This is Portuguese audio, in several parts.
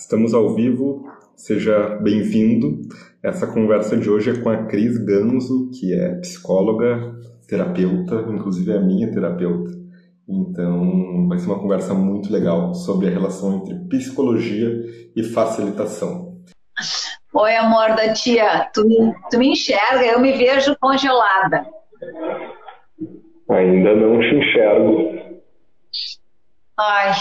Estamos ao vivo, seja bem-vindo. Essa conversa de hoje é com a Cris Ganzo, que é psicóloga, terapeuta, inclusive é a minha terapeuta. Então, vai ser uma conversa muito legal sobre a relação entre psicologia e facilitação. Oi, amor da tia, tu me, tu me enxerga, eu me vejo congelada. Ainda não te enxergo. Ai,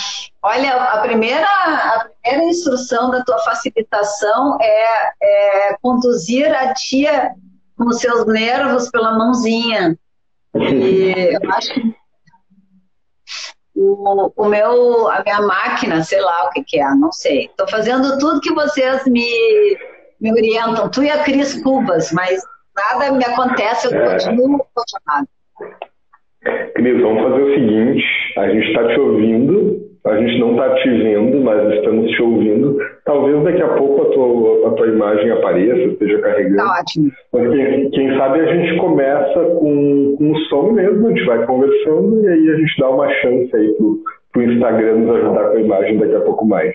olha, a primeira, a primeira instrução da tua facilitação é, é conduzir a tia com seus nervos pela mãozinha. E eu acho que o, o meu, a minha máquina, sei lá o que, que é, não sei. Estou fazendo tudo que vocês me, me orientam, tu e a Cris Cubas, mas nada me acontece, eu é. continuo congelado. Cris, vamos fazer o seguinte: a gente está te ouvindo, a gente não está te vendo, mas estamos te ouvindo. Talvez daqui a pouco a tua, a tua imagem apareça, esteja carregando. Tá ótimo. Mas quem, quem sabe a gente começa com, com o som mesmo, a gente vai conversando e aí a gente dá uma chance aí pro, pro Instagram nos ajudar com a imagem daqui a pouco mais.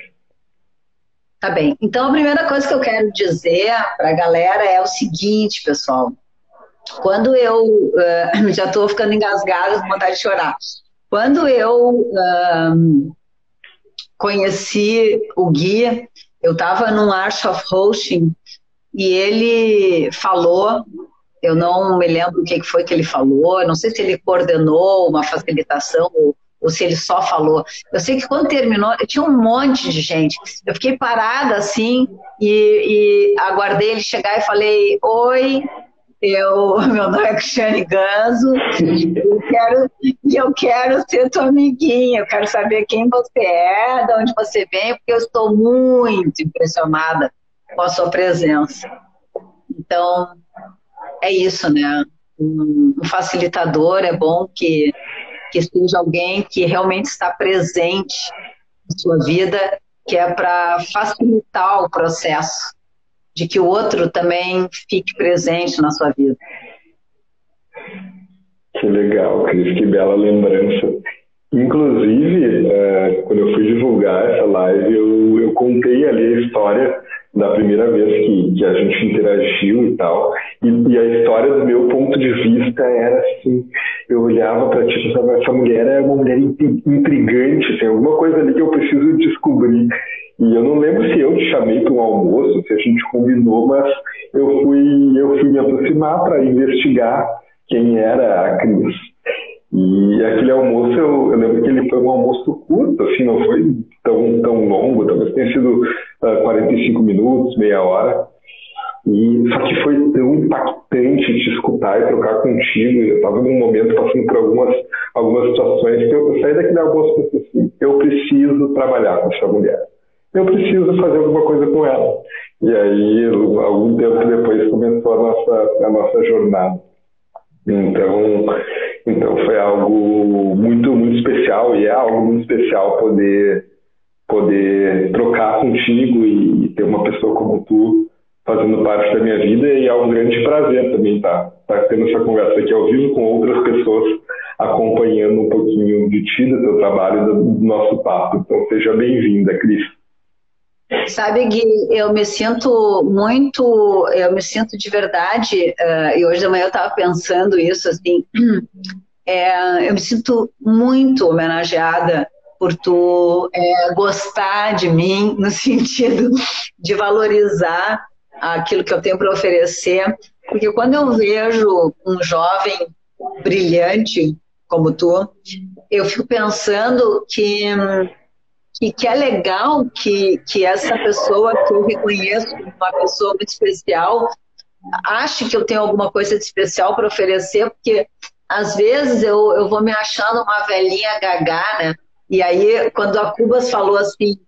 Tá bem. Então a primeira coisa que eu quero dizer para a galera é o seguinte, pessoal. Quando eu uh, já estou ficando engasgada, com vontade de chorar. Quando eu conheci o Gui, eu estava num Arch of Hosting e ele falou, eu não me lembro o que foi que ele falou, não sei se ele coordenou uma facilitação ou, ou se ele só falou. Eu sei que quando terminou, tinha um monte de gente. Eu fiquei parada assim e, e aguardei ele chegar e falei: Oi, eu, meu nome é Cristiane Ganzo e eu quero, eu quero ser tua amiguinha, eu quero saber quem você é, de onde você vem, porque eu estou muito impressionada com a sua presença. Então, é isso, né? Um, um facilitador é bom que, que seja alguém que realmente está presente na sua vida, que é para facilitar o processo de que o outro também fique presente na sua vida. Que legal, Cris, que bela lembrança. Inclusive, é, quando eu fui divulgar essa live, eu, eu contei ali a história da primeira vez que, que a gente interagiu e tal. E, e, a história do meu ponto de vista era assim: eu olhava para ti e pensava, essa mulher é uma mulher intrigante, tem alguma coisa ali que eu preciso descobrir. E eu não lembro se eu te chamei para um almoço, se a gente combinou, mas eu fui, eu fui me aproximar para investigar quem era a Cris. E aquele almoço, eu, eu, lembro que ele foi um almoço curto, assim, não foi tão, tão longo, talvez tenha sido uh, ah, 45 minutos, meia hora. E só que foi tão impactante te escutar e trocar contigo. Eu estava num momento passando por algumas, algumas situações que eu, saí daquele almoço e assim, eu preciso trabalhar com essa mulher eu preciso fazer alguma coisa com ela. E aí, algum tempo depois, começou a nossa, a nossa jornada. Então, então foi algo muito, muito especial e é algo muito especial poder, poder trocar contigo e ter uma pessoa como tu fazendo parte da minha vida e é um grande prazer também estar, tá, estar tendo essa conversa aqui ao vivo com outras pessoas acompanhando um pouquinho de ti, do teu trabalho e do nosso papo. Então seja bem-vinda, Cris. Sabe, Gui, eu me sinto muito, eu me sinto de verdade, uh, e hoje de manhã eu estava pensando isso, assim, é, eu me sinto muito homenageada por tu é, gostar de mim, no sentido de valorizar aquilo que eu tenho para oferecer, porque quando eu vejo um jovem brilhante como tu, eu fico pensando que que, que é legal que, que essa pessoa que eu reconheço como uma pessoa muito especial ache que eu tenho alguma coisa de especial para oferecer, porque às vezes eu, eu vou me achando uma velhinha gagá, né? E aí, quando a Cubas falou assim,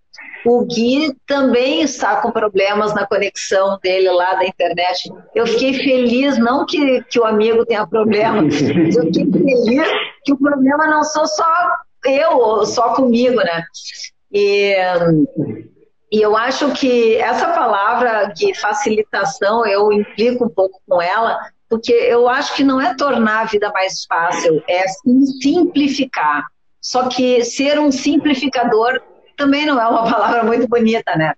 o Gui também está com problemas na conexão dele lá da internet. Eu fiquei feliz, não que, que o amigo tenha problema, mas eu fiquei feliz que o problema não sou só eu, só comigo, né? E, e eu acho que essa palavra de facilitação, eu implico um pouco com ela, porque eu acho que não é tornar a vida mais fácil, é simplificar. Só que ser um simplificador também não é uma palavra muito bonita, né?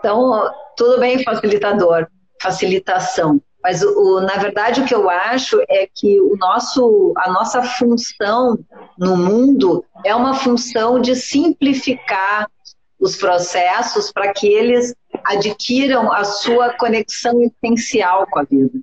Então, tudo bem, facilitador, facilitação. Mas, o, na verdade, o que eu acho é que o nosso, a nossa função no mundo é uma função de simplificar os processos para que eles adquiram a sua conexão essencial com a vida.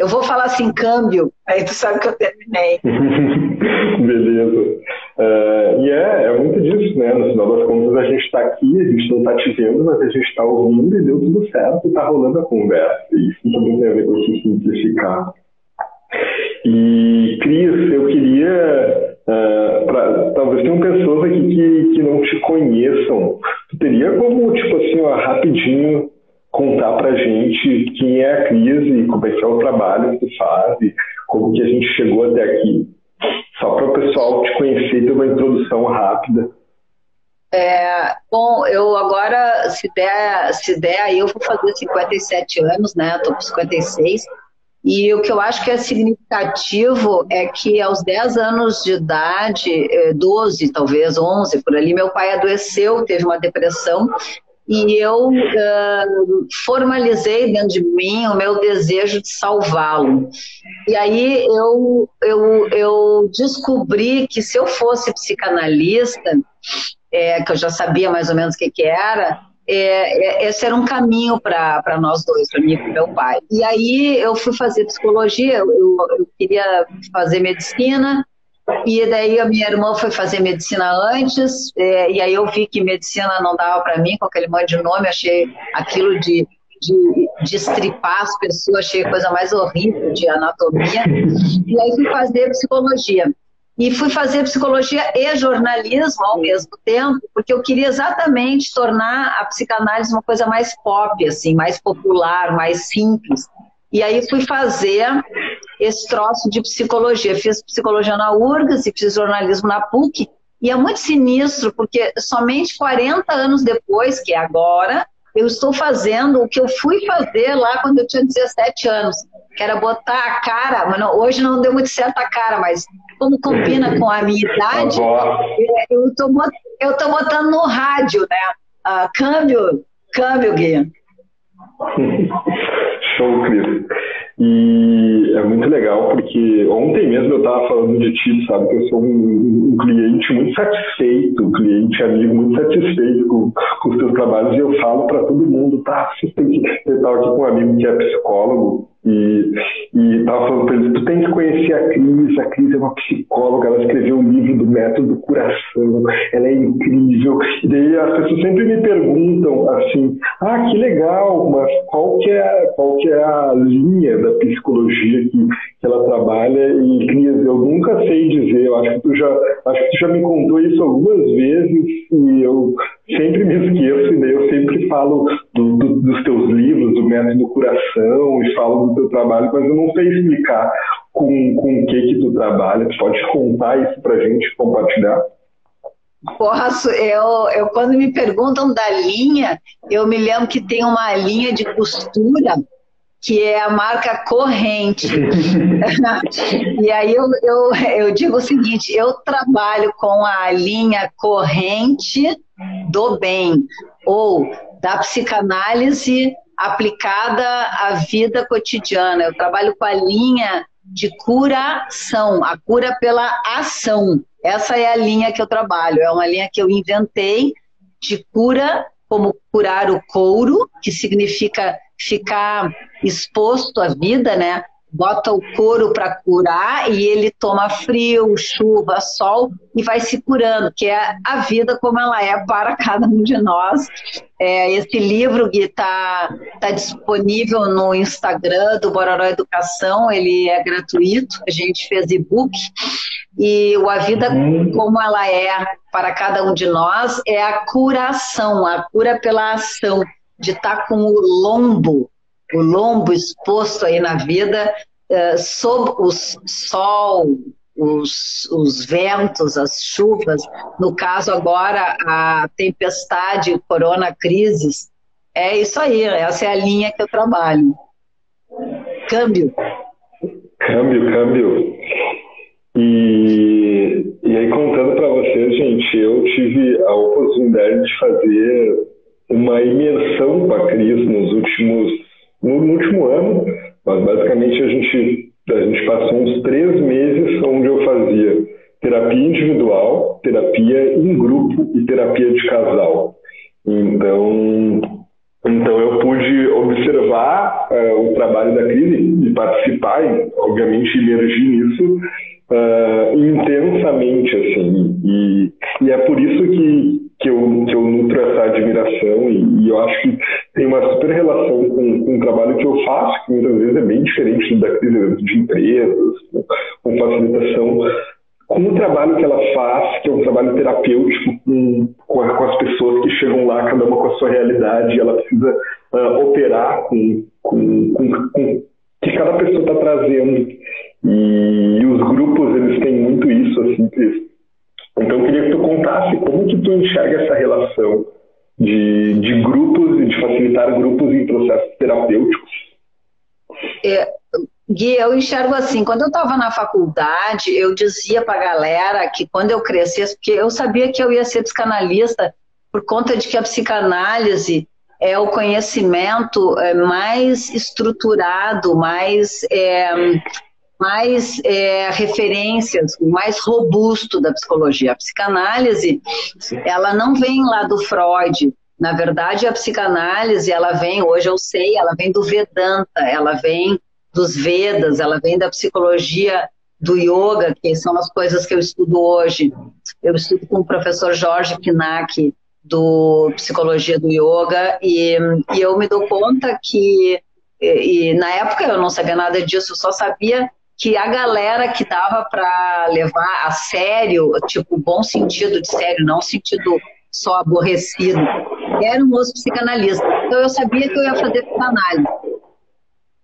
Eu vou falar assim, câmbio, aí tu sabe que eu terminei. Beleza. Uh, e é, é muito disso, né? No final das contas, a gente está aqui, a gente não está te vendo, mas a gente está ouvindo e deu tudo certo, está rolando a conversa. E isso também tem a ver com se simplificar. E, Cris, eu queria. Uh, pra, talvez tenham pessoas aqui que, que não te conheçam. Tu teria como, tipo assim, ó, rapidinho contar pra gente quem é a Cris e como é que é o trabalho que faz como que a gente chegou até aqui? Só para o pessoal te conhecer ter uma introdução rápida. É, bom, eu agora, se der, se der, eu vou fazer 57 anos, né? Estou com 56. E o que eu acho que é significativo é que aos 10 anos de idade, 12 é, talvez, 11 por ali, meu pai adoeceu, teve uma depressão e eu uh, formalizei dentro de mim o meu desejo de salvá-lo. E aí eu, eu, eu descobri que se eu fosse psicanalista, é, que eu já sabia mais ou menos o que, que era, é, é, esse era um caminho para nós dois, para mim e para meu pai. E aí eu fui fazer psicologia, eu, eu queria fazer medicina, e daí a minha irmã foi fazer medicina antes, é, e aí eu vi que medicina não dava para mim, com aquele monte de nome, achei aquilo de, de, de estripar as pessoas, achei a coisa mais horrível de anatomia. E aí fui fazer psicologia. E fui fazer psicologia e jornalismo ao mesmo tempo, porque eu queria exatamente tornar a psicanálise uma coisa mais pop, assim, mais popular, mais simples. E aí fui fazer esse troço de psicologia. Fiz psicologia na URGS e fiz jornalismo na PUC. E é muito sinistro, porque somente 40 anos depois, que é agora, eu estou fazendo o que eu fui fazer lá quando eu tinha 17 anos, que era botar a cara, mas não, hoje não deu muito certo a cara, mas como combina com a minha idade, é, eu estou eu tô botando no rádio, né? Uh, câmbio, câmbio, Gui. Show, Cris. E é muito legal porque ontem mesmo eu estava falando de ti, sabe? Que eu sou um, um, cliente muito satisfeito, um cliente amigo muito satisfeito com, com os teus trabalhos e eu falo para todo mundo, tá? Você tem que. Aqui com um amigo que é psicólogo e, e tava falando para ele, tu tem que conhecer a Cris, a Cris é uma psicóloga, ela escreveu um livro do método do coração, ela é incrível. E daí as pessoas sempre me perguntam assim, ah, que legal, mas qual que é, qual que é a linha da psicologia que, que ela trabalha? E Cris, eu nunca sei dizer, eu acho que tu já, acho que tu já me contou isso algumas vezes e eu sempre me esqueço, e daí eu sempre falo do, do, dos teus livros, do método do coração, e falo do teu trabalho, mas eu não sei explicar com, com o que que tu trabalha. Tu pode contar isso pra gente, compartilhar? Posso, eu, eu quando me perguntam da linha, eu me lembro que tem uma linha de costura que é a marca corrente. e aí eu, eu, eu digo o seguinte: eu trabalho com a linha corrente do bem, ou da psicanálise aplicada à vida cotidiana. Eu trabalho com a linha de curação, a cura pela ação. Essa é a linha que eu trabalho, é uma linha que eu inventei de cura, como curar o couro, que significa ficar exposto à vida, né? bota o couro para curar e ele toma frio, chuva, sol e vai se curando, que é a vida como ela é para cada um de nós. É, esse livro Gui está tá disponível no Instagram do Bororó Educação, ele é gratuito, a gente fez e-book e o A Vida uhum. como ela é para cada um de nós é a curação, a cura pela ação, de estar tá com o lombo o lombo exposto aí na vida, uh, sob o sol, os, os ventos, as chuvas, no caso agora a tempestade, corona crises, é isso aí, essa é a linha que eu trabalho. Câmbio. Câmbio, câmbio. E, e aí, contando para vocês, gente, eu tive a oportunidade de fazer uma imersão com a Cris nos últimos, no, no último ano, mas basicamente a gente, a gente passou uns três meses onde eu fazia terapia individual, terapia em grupo e terapia de casal. Então, então eu pude observar uh, o trabalho da Cris e participar, e, obviamente emergir nisso uh, intensamente, assim. E, e, é por isso que, que, eu, que eu nutro essa admiração e, e eu acho que tem uma super relação com, com o trabalho que eu faço, que muitas vezes é bem diferente da crise de empresas, com, com facilitação com o trabalho que ela faz, que é um trabalho terapêutico com, com, a, com, as pessoas que chegam lá, cada uma com a sua realidade, ela precisa uh, operar com, com, com, que cada pessoa está trazendo. E, os grupos, eles têm muito isso, assim, Cris. Então, eu queria que tu contasse como que tu enxerga essa relação de, de grupos e de facilitar grupos em processos terapêuticos. É, Gui, eu enxergo assim, quando eu estava na faculdade, eu dizia para a galera que quando eu crescesse, porque eu sabia que eu ia ser psicanalista por conta de que a psicanálise é o conhecimento é, mais estruturado, mais, é, mais é, referências, mais robusto da psicologia. A psicanálise, ela não vem lá do Freud. Na verdade, a psicanálise, ela vem, hoje eu sei, ela vem do Vedanta, ela vem dos Vedas, ela vem da psicologia do yoga, que são as coisas que eu estudo hoje. Eu estudo com o professor Jorge Kinak, do Psicologia do Yoga, e, e eu me dou conta que, e, e, na época eu não sabia nada disso, eu só sabia que a galera que dava para levar a sério, tipo, bom sentido de sério, não sentido só aborrecido, eram os psicanalistas. Então eu sabia que eu ia fazer psicanálise.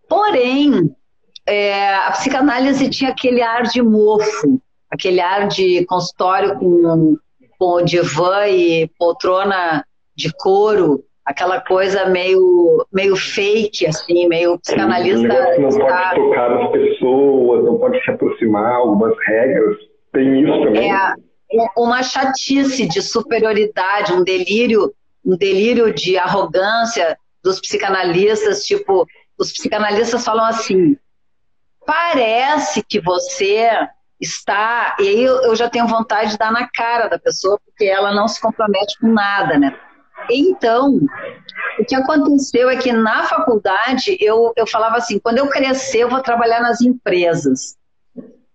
Porém, é, a psicanálise tinha aquele ar de mofo, aquele ar de consultório com, com divã e poltrona de couro, aquela coisa meio, meio fake, assim, meio psicanalista. Não está... pode tocar nas pessoas, não pode se aproximar, algumas regras. Tem isso também. É, é uma chatice de superioridade, um delírio, um delírio de arrogância dos psicanalistas, tipo, os psicanalistas falam assim: parece que você está. E aí eu, já tenho vontade de dar na cara da pessoa, porque ela não se compromete com nada, né? Então, o que aconteceu é que na faculdade eu, eu falava assim: quando eu crescer, eu vou trabalhar nas empresas.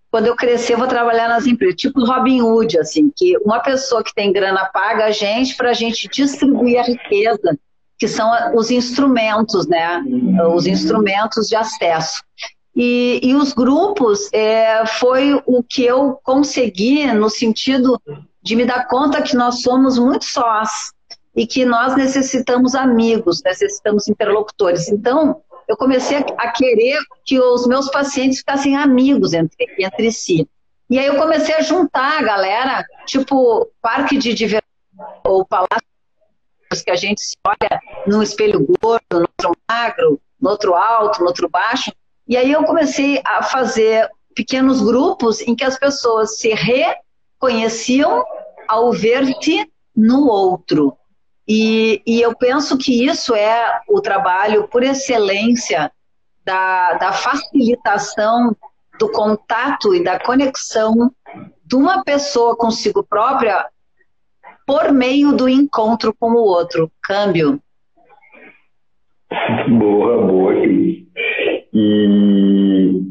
Quando eu crescer, eu vou trabalhar nas empresas. Tipo Robin Hood, assim, que uma pessoa que tem grana paga a gente para a gente distribuir a riqueza que são os instrumentos, né? Os instrumentos de acesso. E, e os grupos é, foi o que eu consegui no sentido de me dar conta que nós somos muito sós e que nós necessitamos amigos, necessitamos interlocutores. Então, eu comecei a querer que os meus pacientes ficassem amigos entre, entre si. E aí eu comecei a juntar a galera, tipo parque de diversão ou palácio que a gente se olha num espelho gordo, no outro magro, no outro alto, no outro baixo. E aí eu comecei a fazer pequenos grupos em que as pessoas se reconheciam ao ver-se no outro. E, e, eu penso que isso é o trabalho por excelência da, da facilitação do contato e da conexão de uma pessoa consigo própria por meio do encontro com o outro. Câmbio. Boa, boa. E,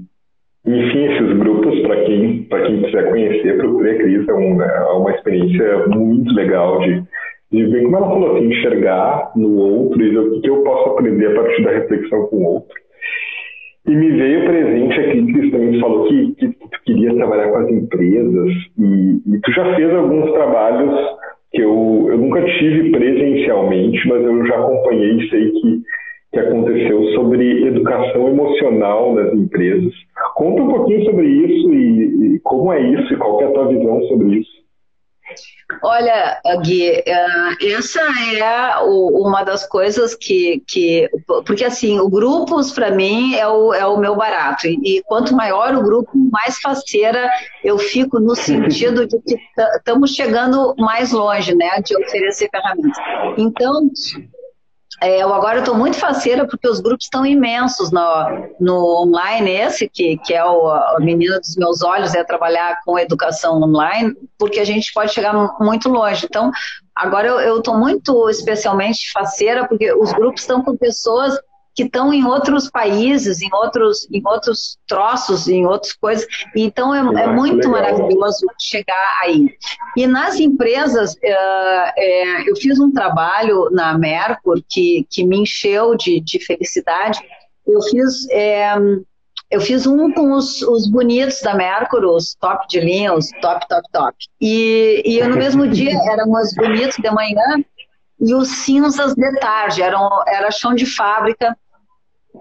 enfim, esses grupos, para quem, quem quiser conhecer, procure a Cris, é, um, é uma experiência muito legal de, de ver como ela falou assim, enxergar no outro e ver o que eu posso aprender a partir da reflexão com o outro. E me veio presente aqui, Cris também falou que, que tu queria trabalhar com as empresas e, e tu já fez alguns trabalhos que eu, eu nunca tive presencialmente, mas eu já acompanhei e sei que, que aconteceu sobre educação emocional das empresas. Conta um pouquinho sobre isso e, e como é isso e qual é a tua visão sobre isso. Olha, Gui, é, essa é uma das coisas que, que porque assim, o grupos para mim é o, é o meu barato e quanto maior o grupo, mais faceira eu fico no sentido de que estamos chegando mais longe, né, de oferecer ferramentas. Então, é, eu agora estou muito faceira porque os grupos estão imensos no, no online, esse que, que é o, a menina dos meus olhos, é trabalhar com educação online, porque a gente pode chegar muito longe. Então, agora eu estou muito especialmente faceira porque os grupos estão com pessoas que estão em outros países, em outros, em outros troços, em outras coisas. Então é, é muito legal. maravilhoso chegar aí. E nas empresas, é, é, eu fiz um trabalho na Mercur que, que me encheu de, de felicidade. Eu fiz é, eu fiz um com os, os, bonitos da Mercur, os top de linha, os top, top, top. E, e no mesmo dia eram os bonitos de manhã e os cinzas de tarde, eram, era chão de fábrica.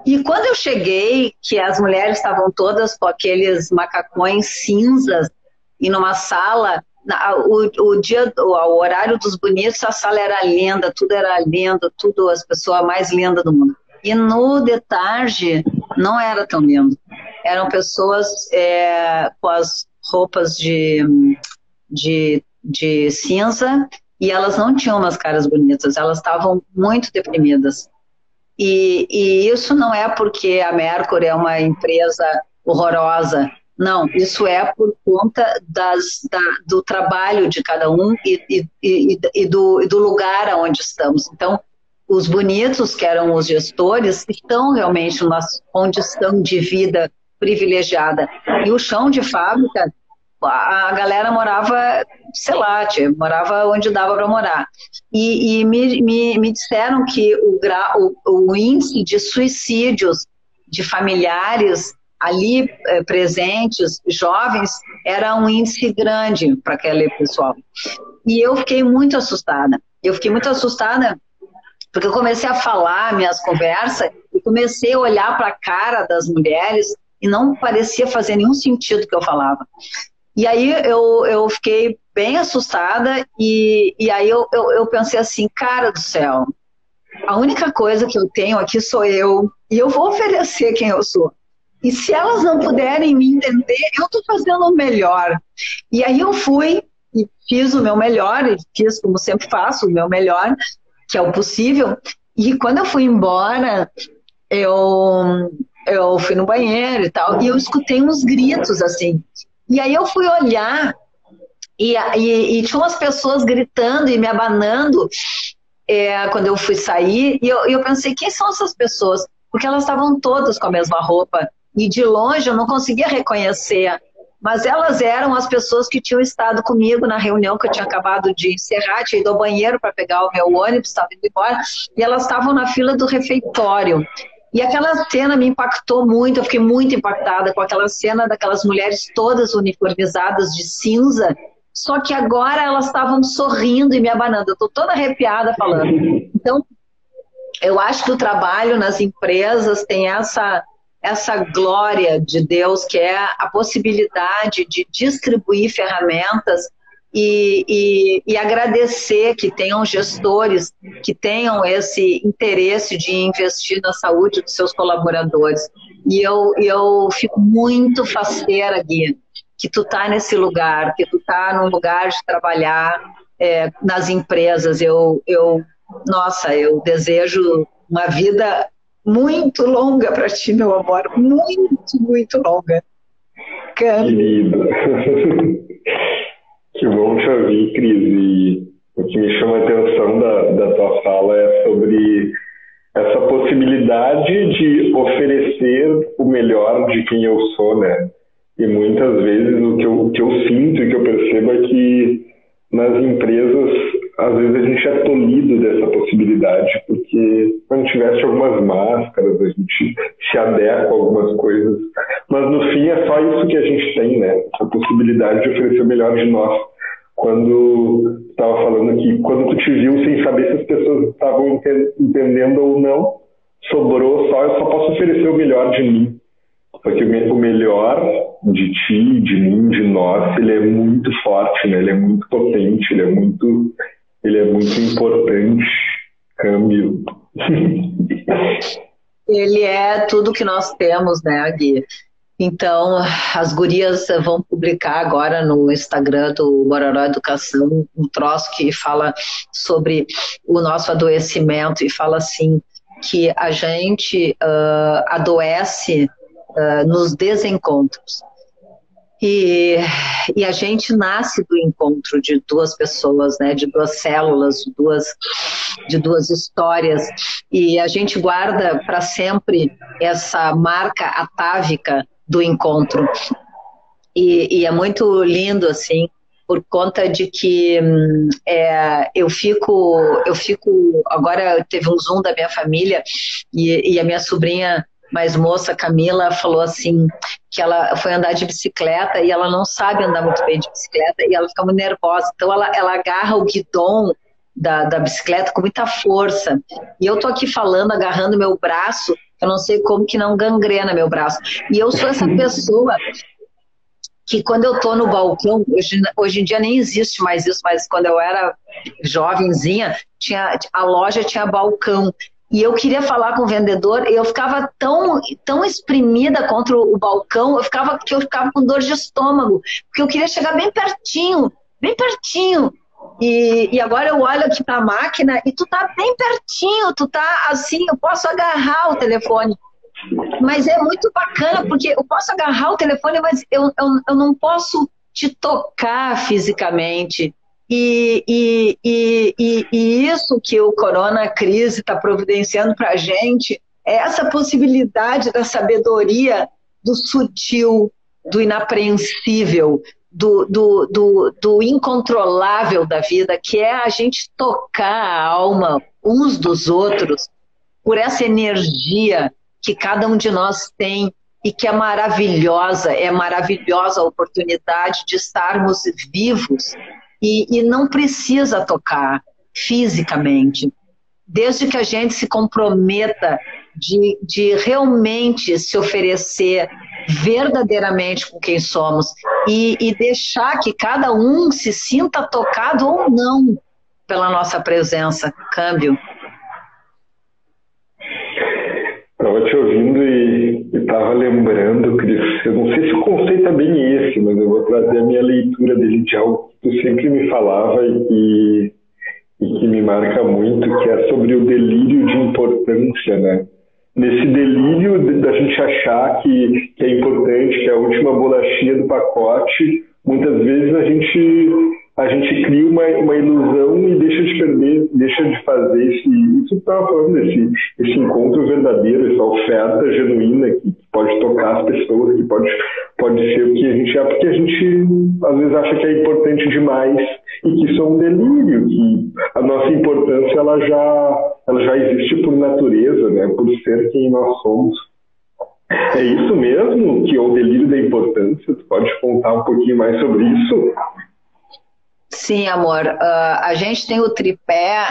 E quando eu cheguei, que as mulheres estavam todas com aqueles macacões cinzas e numa sala, o, o dia, o, o horário dos bonitos, a sala era linda, tudo era lindo, tudo as pessoas mais lindas do mundo. E no de tarde não era tão lindo. Eram pessoas é, com as roupas de, de, de cinza e elas não tinham umas caras bonitas, elas estavam muito deprimidas. E, e isso não é porque a Mercury é uma empresa horrorosa, não, isso é por conta das, da, do trabalho de cada um e, e, e, do, e do lugar onde estamos. Então, os bonitos, que eram os gestores, estão realmente numa condição de vida privilegiada. E o chão de fábrica a galera morava, sei lá, tia, morava onde dava para morar. E, e me, me, me, disseram que o, o, o, índice de suicídios de familiares ali é, presentes, jovens, era um índice grande para aquele pessoal. E eu fiquei muito assustada. Eu fiquei muito assustada porque eu comecei a falar minhas conversas e comecei a olhar para a cara das mulheres e não parecia fazer nenhum sentido o que eu falava. E aí eu, eu fiquei bem assustada e, e aí eu, eu, eu pensei assim, cara do céu, a única coisa que eu tenho aqui sou eu e eu vou oferecer quem eu sou. E se elas não puderem me entender, eu estou fazendo o melhor. E aí eu fui e fiz o meu melhor, e fiz como sempre faço, o meu melhor, que é o possível. E quando eu fui embora, eu, eu fui no banheiro e tal, e eu escutei uns gritos assim. E aí eu fui olhar e, e, e tinha umas pessoas gritando e me abanando é, quando eu fui sair. E eu, eu pensei, quem são essas pessoas? Porque elas estavam todas com a mesma roupa. E de longe eu não conseguia reconhecer. Mas elas eram as pessoas que tinham estado comigo na reunião que eu tinha acabado de encerrar, tinha ido ao banheiro para pegar o meu ônibus, estava indo embora, e elas estavam na fila do refeitório. E aquela cena me impactou muito, eu fiquei muito impactada com aquela cena daquelas mulheres todas uniformizadas de cinza, só que agora elas estavam sorrindo e me abanando. Eu estou toda arrepiada falando. Então, eu acho que o trabalho nas empresas tem essa, essa glória de Deus, que é a possibilidade de distribuir ferramentas e, e, e, agradecer que tenham gestores que tenham esse interesse de investir na saúde dos seus colaboradores. E eu, eu fico muito faceira, Gui, que tu tá nesse lugar, que tu tá num lugar de trabalhar é, nas empresas. Eu, eu, nossa, eu desejo uma vida muito longa para ti, meu amor, muito, muito longa. Lindo. Que bom te ouvir, Cris. E o que me chama a atenção da, da tua fala é sobre essa possibilidade de oferecer o melhor de quem eu sou, né? E muitas vezes o que eu, o que eu sinto e que eu percebo é que nas empresas, às vezes a gente é tolhido dessa possibilidade, porque quando tivesse algumas máscaras, a gente se adequa a algumas coisas. Mas no fim é só isso que a gente tem, né? Essa possibilidade de oferecer o melhor de nós. Quando estava falando que quando tu te viu sem saber se as pessoas estavam entendendo ou não, sobrou só, eu só posso oferecer o melhor de mim. Porque o melhor de ti, de mim, de nós, ele é muito forte, né? Ele é muito potente, ele é muito, ele é muito importante. Câmbio. ele é tudo que nós temos, né, Gui? Então, as gurias vão publicar agora no Instagram do Bororó Educação um troço que fala sobre o nosso adoecimento e fala assim que a gente uh, adoece uh, nos desencontros. E, e, a gente nasce do encontro de duas pessoas, né, de duas células, duas, de duas histórias, e a gente guarda para sempre essa marca atávica do encontro. E, e, é muito lindo, assim, por conta de que hum, é, eu fico, eu fico, agora teve um zoom da minha família e, e a minha sobrinha mais moça, Camila, falou assim que ela foi andar de bicicleta e ela não sabe andar muito bem de bicicleta e ela fica muito nervosa. Então ela, ela agarra o guidão da, da bicicleta com muita força. E eu tô aqui falando, agarrando meu braço eu não sei como que não gangrena meu braço. E eu sou essa pessoa que quando eu tô no balcão, hoje, hoje em dia nem existe mais isso, mas quando eu era jovenzinha, tinha, a loja tinha balcão. E eu queria falar com o vendedor, eu ficava tão, tão exprimida contra o balcão, eu ficava, que eu ficava com dor de estômago, porque eu queria chegar bem pertinho, bem pertinho. E, e agora eu olho aqui para a máquina e tu tá bem pertinho, tu tá assim, eu posso agarrar o telefone. Mas é muito bacana, porque eu posso agarrar o telefone, mas eu, eu, eu não posso te tocar fisicamente. E, e, e, e, isso que o Corona Crise está providenciando para a gente é essa possibilidade da sabedoria do sutil, do inapreensível, do, do, do, do incontrolável da vida, que é a gente tocar a alma uns dos outros por essa energia que cada um de nós tem e que é maravilhosa, é maravilhosa a oportunidade de estarmos vivos e, e não precisa tocar fisicamente. Desde que a gente se comprometa de, de realmente se oferecer verdadeiramente com quem somos e, e deixar que cada um se sinta tocado ou não pela nossa presença. Câmbio. Estava te ouvindo e estava lembrando, Cris, eu não sei se o conceito é bem esse, mas eu vou trazer a minha leitura dele de algo que tu sempre me falava e, e que me marca muito, que é sobre o delírio de importância, né? nesse delírio da gente achar que, que é importante, que é a última bolachinha do pacote, muitas vezes a gente a gente cria uma, uma ilusão e deixa de perder, deixa de fazer esse, isso estava falando, esse, esse encontro verdadeiro, essa oferta genuína que pode tocar as pessoas, que pode, pode ser o que a gente é, porque a gente às vezes acha que é importante demais e que isso é um delírio, que a nossa importância ela já, ela já existe por natureza, né, por ser quem nós somos. É isso mesmo que é o delírio da importância? Tu pode contar um pouquinho mais sobre isso? Sim, amor. Uh, a gente tem o tripé.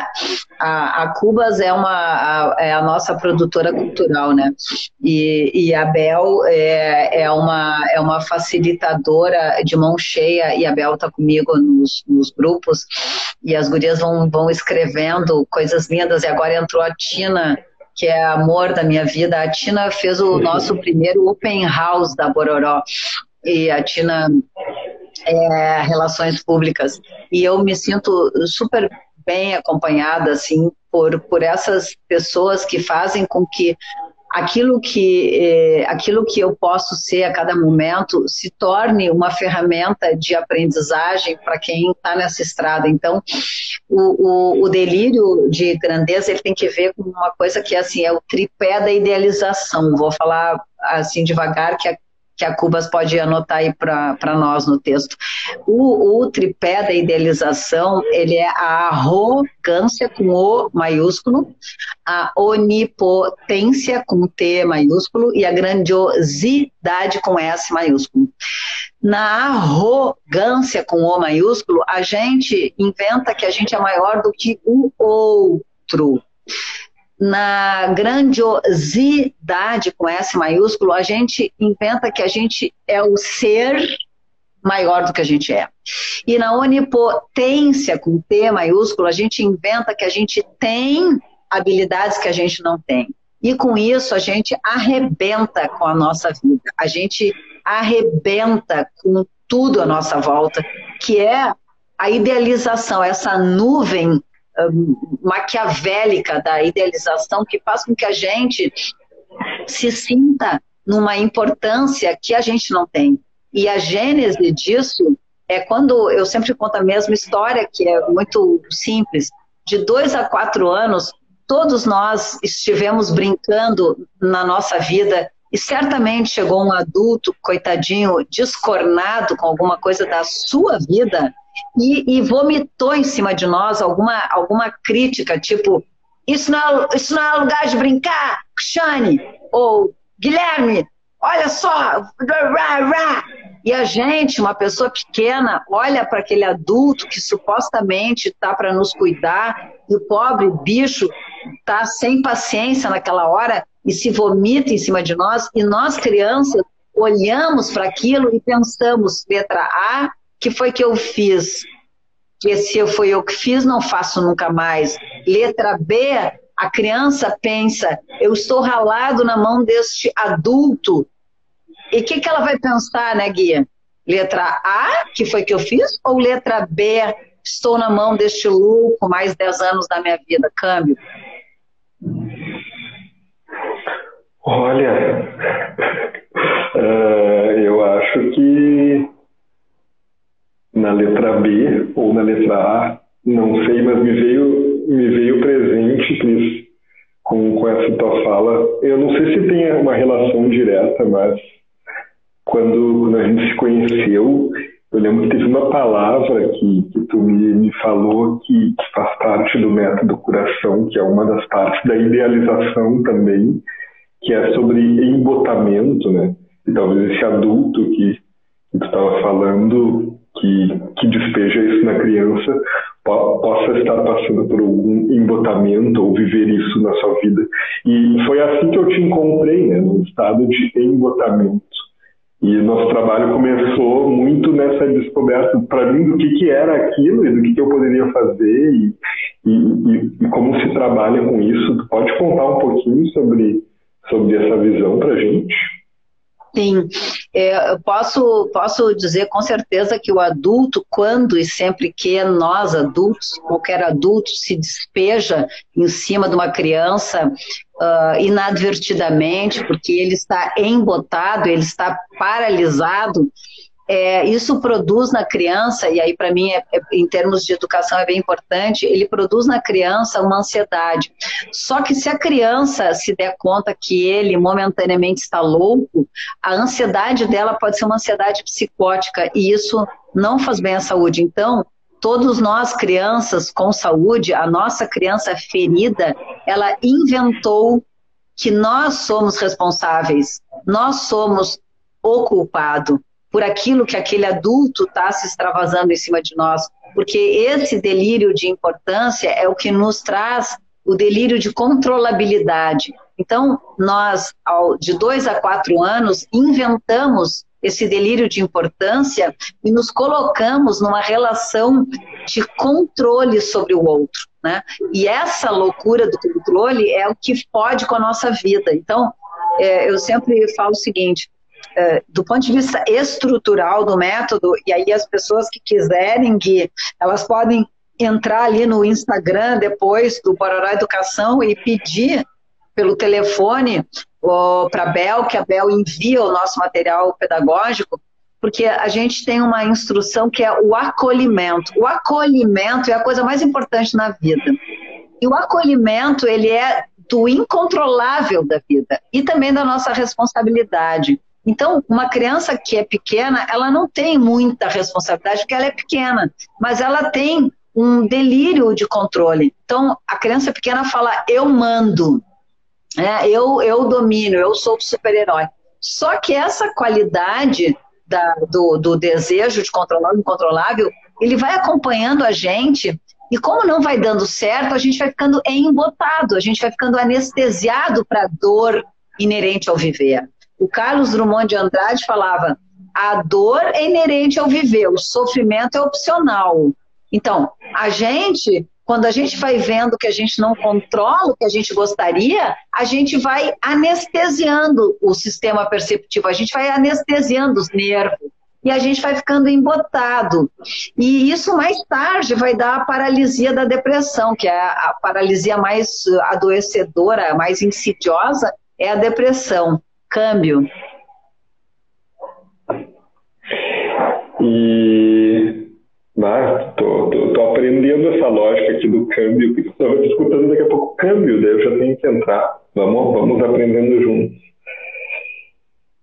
A, a Cubas é uma a, é a nossa produtora cultural, né? E, e a Bel é, é, uma, é uma facilitadora de mão cheia e a Bel está comigo nos, nos grupos e as gurias vão, vão escrevendo coisas lindas. E agora entrou a Tina que é amor da minha vida. A Tina fez o nosso primeiro open house da Bororó. E a Tina é, relações públicas. E eu me sinto super bem acompanhada, assim, por, por essas pessoas que fazem com que aquilo que, eh, aquilo que eu posso ser a cada momento se torne uma ferramenta de aprendizagem para quem está nessa estrada. Então, o, o, o, delírio de grandeza ele tem que ver com uma coisa que assim é o tripé da idealização. Vou falar assim devagar que é que a Cubas pode anotar aí para nós no texto. O, o, tripé da idealização, ele é a arrogância com O maiúsculo, a onipotência com T maiúsculo e a grandiosidade com S maiúsculo. Na arrogância com O maiúsculo, a gente inventa que a gente é maior do que o outro. Na grandiosidade com S maiúsculo, a gente inventa que a gente é o ser maior do que a gente é. E na onipotência com T maiúsculo, a gente inventa que a gente tem habilidades que a gente não tem. E com isso a gente arrebenta com a nossa vida. A gente arrebenta com tudo à nossa volta, que é a idealização, essa nuvem maquiavélica da idealização que faz com que a gente se sinta numa importância que a gente não tem. E a gênese disso é quando eu sempre conto a mesma história, que é muito simples. De dois a quatro anos, todos nós estivemos brincando na nossa vida e certamente chegou um adulto, coitadinho, descornado com alguma coisa da sua vida e, e vomitou em cima de nós alguma, alguma crítica, tipo, isso não, é, isso não é lugar de brincar, Xane, ou Guilherme, olha só, e a gente, uma pessoa pequena, olha para aquele adulto que supostamente está para nos cuidar, e o pobre bicho está sem paciência naquela hora e se vomita em cima de nós, e nós, crianças, olhamos para aquilo e pensamos, letra A, que foi que eu fiz? Que se foi eu que fiz, não faço nunca mais. Letra B, a criança pensa, eu estou ralado na mão deste adulto. E o que, que ela vai pensar, né, Guia? Letra A, que foi que eu fiz, ou letra B, estou na mão deste louco mais 10 anos da minha vida? Câmbio. Olha, uh, eu acho que na letra B ou na letra A, não sei, mas me veio, me veio presente, Cris, com, com essa tua fala. Eu não sei se tem uma relação direta, mas quando, quando a gente se conheceu, eu lembro que teve uma palavra que, que tu me, me falou que, que faz parte do método coração, que é uma das partes da idealização também, que é sobre embotamento, né? E talvez esse adulto que, que tu estava falando que, que despeja isso na criança po possa estar passando por algum embotamento ou viver isso na sua vida. E foi assim que eu te encontrei, né, no estado de embotamento. E nosso trabalho começou muito nessa descoberta para mim do que, que era aquilo e do que, que eu poderia fazer e, e, e, como se trabalha com isso. Tu pode contar um pouquinho sobre, sobre essa visão para gente? Sim, eu posso, posso dizer com certeza que o adulto, quando e sempre que nós adultos, qualquer adulto, se despeja em cima de uma criança uh, inadvertidamente, porque ele está embotado, ele está paralisado, é, isso produz na criança, e aí para mim, é, é, em termos de educação, é bem importante, ele produz na criança uma ansiedade. Só que se a criança se der conta que ele momentaneamente está louco, a ansiedade dela pode ser uma ansiedade psicótica, e isso não faz bem à saúde. Então, todos nós, crianças com saúde, a nossa criança ferida, ela inventou que nós somos responsáveis, nós somos o culpado por aquilo que aquele adulto está se extravasando em cima de nós, porque esse delírio de importância é o que nos traz o delírio de controlabilidade. Então, nós, de dois a quatro anos, inventamos esse delírio de importância e nos colocamos numa relação de controle sobre o outro. Né? E essa loucura do controle é o que pode com a nossa vida. Então, é, eu sempre falo o seguinte: do ponto de vista estrutural do método, e aí as pessoas que quiserem, que elas podem entrar ali no Instagram depois do Bororó Educação e pedir pelo telefone para a Bel, que a Bel envia o nosso material pedagógico, porque a gente tem uma instrução que é o acolhimento. O acolhimento é a coisa mais importante na vida. E o acolhimento, ele é do incontrolável da vida e também da nossa responsabilidade. Então, uma criança que é pequena, ela não tem muita responsabilidade porque ela é pequena, mas ela tem um delírio de controle. Então, a criança pequena fala: eu mando, né? eu, eu domino, eu sou o super-herói. Só que essa qualidade da, do, do, desejo de controlar o incontrolável, ele vai acompanhando a gente E como não vai dando certo, a gente vai ficando embotado, a gente vai ficando anestesiado para a dor inerente ao viver. O Carlos Drummond de Andrade falava: a dor é inerente ao viver, o sofrimento é opcional. Então, a gente, quando a gente vai vendo que a gente não controla o que a gente gostaria, a gente vai anestesiando o sistema perceptivo, a gente vai anestesiando os nervos e a gente vai ficando embotado. E isso mais tarde vai dar a paralisia da depressão, que é a paralisia mais adoecedora, mais insidiosa, é a depressão. Câmbio. E né, tô, tô, tô, aprendendo essa lógica aqui do câmbio, eu estava escutando daqui a pouco câmbio, daí eu já tenho que entrar. Vamos, vamos aprendendo juntos.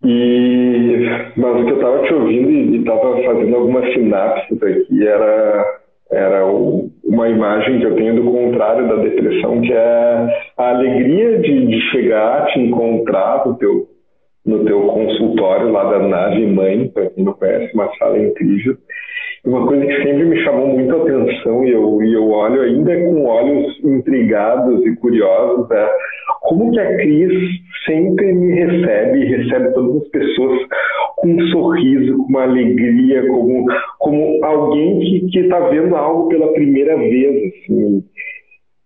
E, mas o que eu estava te ouvindo e estava fazendo algumas sinapses aqui era, era o, uma imagem que eu tenho do contrário da depressão, que é a alegria de, de chegar, te encontrar no teu, no teu consultório lá da nave mãe, para quem não conhece, uma sala incrível. Uma coisa que sempre me chamou muito a atenção e eu, e eu olho ainda com olhos intrigados e curiosos é como que a Cris sempre me recebe e recebe todas as pessoas com um sorriso, com uma alegria, como, como alguém que está vendo algo pela primeira vez. Assim.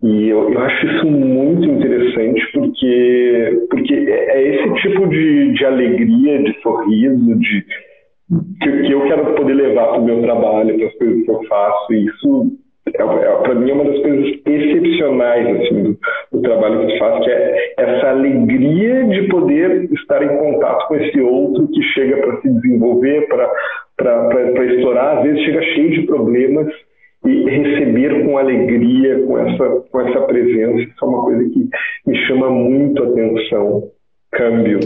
E eu, eu, acho isso muito interessante porque, porque é, é esse tipo de, de alegria, de sorriso, de, que, que eu quero poder levar para o meu trabalho, para as coisas que eu faço. E isso é, é, para mim é uma das coisas excepcionais assim, do, do, trabalho que eu faço, que é essa alegria de poder estar em contato com esse outro que chega para se desenvolver, para explorar, às vezes chega cheio de problemas e receber com alegria, com essa, com essa presença, isso é uma coisa que me chama muito a atenção. Câmbio.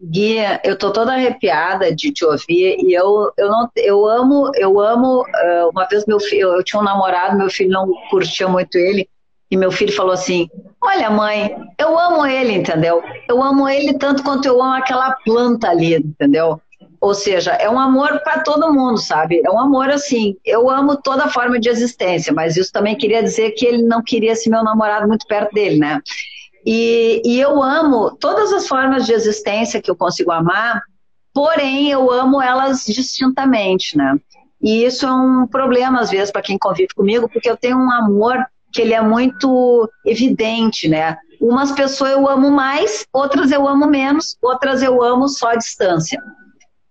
Guia, eu tô toda arrepiada de te ouvir e eu, eu não eu amo eu amo uh, uma vez meu filho eu tinha um namorado meu filho não curtia muito ele e meu filho falou assim olha mãe eu amo ele entendeu eu amo ele tanto quanto eu amo aquela planta ali entendeu ou seja é um amor para todo mundo sabe é um amor assim eu amo toda forma de existência mas isso também queria dizer que ele não queria esse meu namorado muito perto dele né e, e eu amo todas as formas de existência que eu consigo amar, porém eu amo elas distintamente, né? E isso é um problema às vezes para quem convive comigo, porque eu tenho um amor que ele é muito evidente, né? Umas pessoas eu amo mais, outras eu amo menos, outras eu amo só a distância.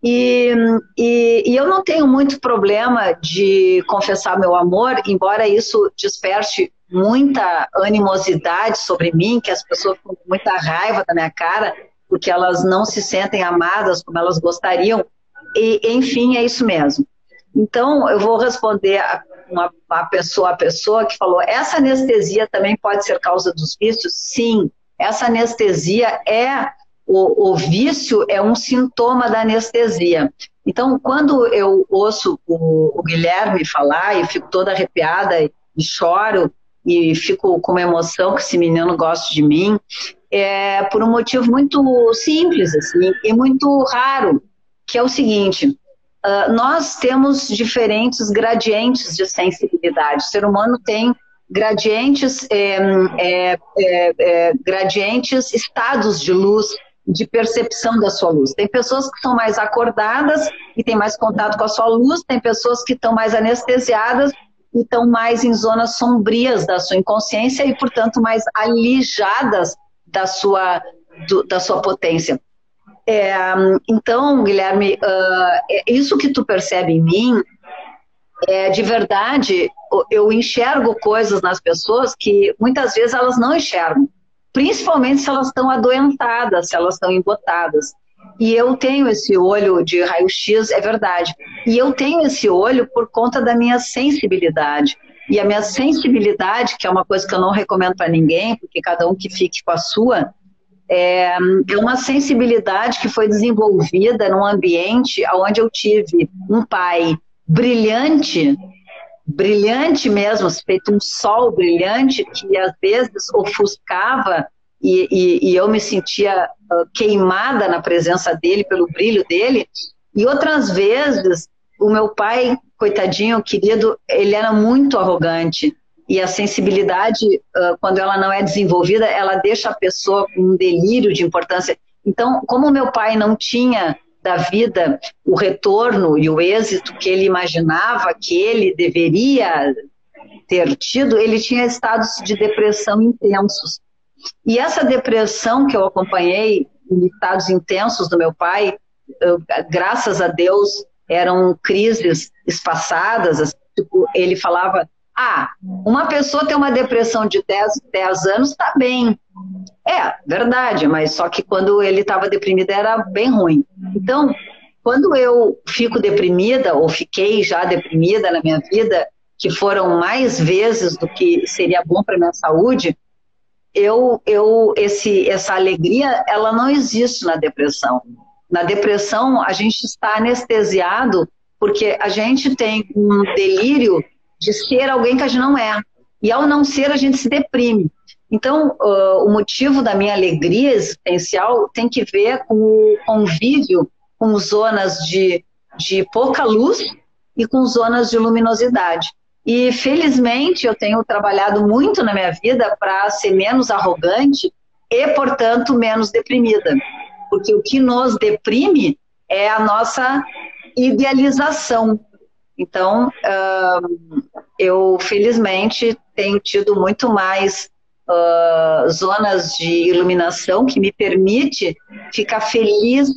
E, e, e, eu não tenho muito problema de confessar meu amor, embora isso desperte muita animosidade sobre mim, que as pessoas ficam com muita raiva da minha cara, porque elas não se sentem amadas como elas gostariam. E, enfim, é isso mesmo. Então, eu vou responder a uma, pessoa a pessoa que falou: essa anestesia também pode ser causa dos vícios? Sim, essa anestesia é. O, o vício é um sintoma da anestesia. Então, quando eu ouço o, o Guilherme falar e fico toda arrepiada e choro, e fico com uma emoção que esse menino gosta de mim, é por um motivo muito simples assim, e muito raro, que é o seguinte: uh, nós temos diferentes gradientes de sensibilidade. O ser humano tem gradientes, é, é, é gradientes, estados de luz de percepção da sua luz. Tem pessoas que são mais acordadas e têm mais contato com a sua luz, tem pessoas que estão mais anestesiadas e estão mais em zonas sombrias da sua inconsciência e, portanto, mais alijadas da sua, do, da sua potência. É, então, Guilherme, uh, isso que tu percebe em mim, é, de verdade, eu enxergo coisas nas pessoas que muitas vezes elas não enxergam, principalmente se elas estão adoentadas, se elas estão embotadas. E eu tenho esse olho de raio-x, é verdade. E eu tenho esse olho por conta da minha sensibilidade. E a minha sensibilidade, que é uma coisa que eu não recomendo para ninguém, porque cada um que fique com a sua, é, é uma sensibilidade que foi desenvolvida num ambiente onde eu tive um pai brilhante, brilhante mesmo, feito um sol brilhante, que às vezes ofuscava e, e, e eu me sentia uh, queimada na presença dele, pelo brilho dele, e outras vezes o meu pai, coitadinho, querido, ele era muito arrogante. E a sensibilidade, uh, quando ela não é desenvolvida, ela deixa a pessoa com um delírio de importância. Então, como meu pai não tinha da vida o retorno e o êxito que ele imaginava que ele deveria ter tido, ele tinha estados de depressão intensos. E essa depressão que eu acompanhei em estados intensos do meu pai, eu, graças a Deus, eram crises espaçadas, assim, tipo, ele falava, ah, uma pessoa tem uma depressão de 10, 10 anos, está bem. É, verdade, mas só que quando ele estava deprimido era bem ruim. Então, quando eu fico deprimida, ou fiquei já deprimida na minha vida, que foram mais vezes do que seria bom para minha saúde, eu, eu, esse, essa alegria, ela não existe na depressão. Na depressão, a gente está anestesiado porque a gente tem um delírio de ser alguém que a gente não é. E ao não ser, a gente se deprime. Então, uh, o motivo da minha alegria existencial tem que ver com o convívio com zonas de, de pouca luz e com zonas de luminosidade. E felizmente eu tenho trabalhado muito na minha vida para ser menos arrogante e, portanto, menos deprimida. Porque o que nos deprime é a nossa idealização. Então, eu felizmente tenho tido muito mais uh, zonas de iluminação que me permite ficar feliz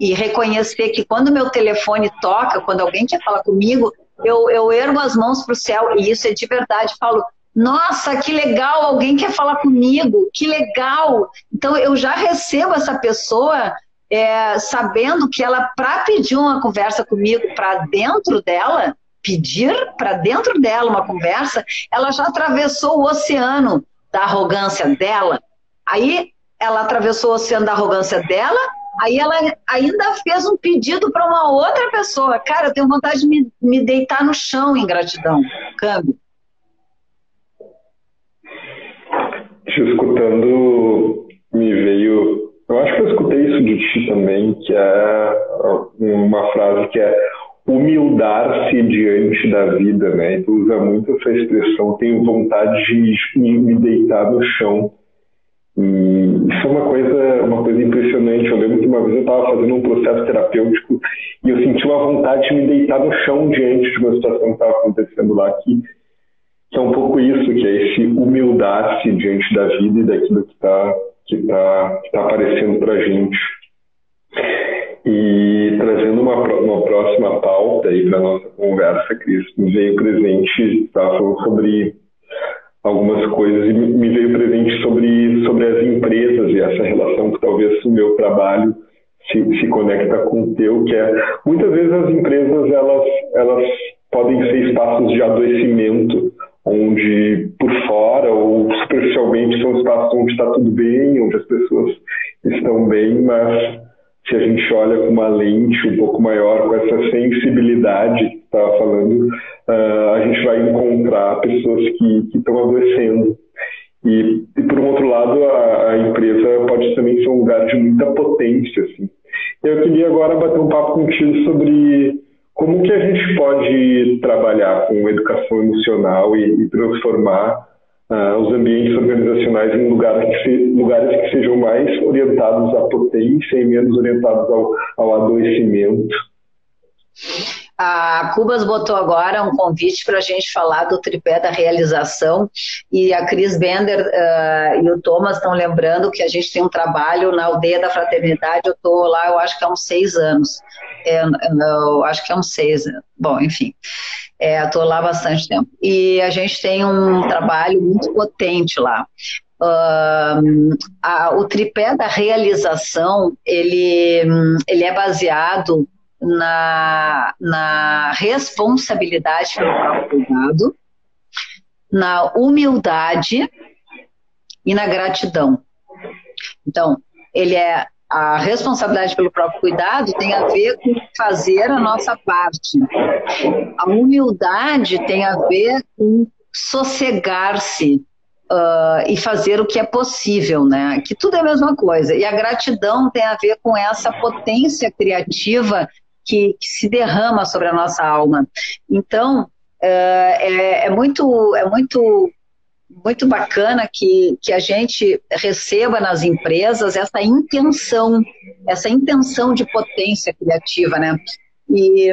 e reconhecer que quando meu telefone toca, quando alguém quer falar comigo, eu, eu ergo as mãos para o céu, e isso é de verdade, falo, nossa, que legal, alguém quer falar comigo, que legal. Então eu já recebo essa pessoa é, sabendo que ela, para pedir uma conversa comigo para dentro dela, pedir para dentro dela uma conversa, ela já atravessou o oceano da arrogância dela. Aí ela atravessou o oceano da arrogância dela, aí ela ainda fez um pedido para uma outra pessoa. Cara, eu tenho vontade de me, me deitar no chão em gratidão. Câmbio. Te escutando, me veio. Eu acho que eu escutei isso de ti também, que é uma frase que é humildar-se diante da vida, né? Tu usa muito essa expressão, tenho vontade de me deitar no chão. E isso é uma coisa, uma coisa impressionante. Eu lembro que uma vez eu estava fazendo um processo terapêutico e eu senti uma vontade de me deitar no chão diante de uma situação que estava acontecendo lá, que, que é um pouco isso, que é esse humildar-se diante da vida e daquilo que está que tá, que tá aparecendo para gente. E trazendo uma, uma próxima pauta aí para nossa conversa, Cris, me veio presente, estava falando sobre algumas coisas e me veio presente sobre, sobre as empresas e essa relação que talvez o meu trabalho se, se conecta com o teu, que é muitas vezes as empresas elas, elas podem ser espaços de adoecimento, onde por fora ou superficialmente são espaços onde está tudo bem, onde as pessoas estão bem, mas se a gente olha com uma lente um pouco maior, com essa sensibilidade que estava falando, uh, a gente vai encontrar pessoas que estão adoecendo. E, e, por um outro lado, a, a, empresa pode também ser um lugar de muita potência. Assim. Eu queria agora bater um papo contigo sobre e, e transformar uh, os ambientes organizacionais em lugares que, se, lugares que sejam mais orientados à potência e menos orientados ao, ao adoecimento. A Cubas botou agora um convite para a gente falar do tripé da realização e a Cris Bender uh, e o Thomas estão lembrando que a gente tem um trabalho na aldeia da fraternidade. Eu estou lá, eu acho que há uns seis anos. É, eu acho que é uns seis. Bom, enfim. Estou é, lá há bastante tempo. E a gente tem um trabalho muito potente lá. Uh, a, o tripé da realização ele, ele é baseado na, na responsabilidade pelo próprio cuidado, na humildade e na gratidão. Então, ele é a responsabilidade pelo próprio cuidado tem a ver com fazer a nossa parte. A humildade tem a ver com sossegar-se uh, e fazer o que é possível, né? Que tudo é a mesma coisa. E a gratidão tem a ver com essa potência criativa que, que se derrama sobre a nossa alma. Então, é, é, muito, é muito muito bacana que, que a gente receba nas empresas essa intenção, essa intenção de potência criativa, né? E,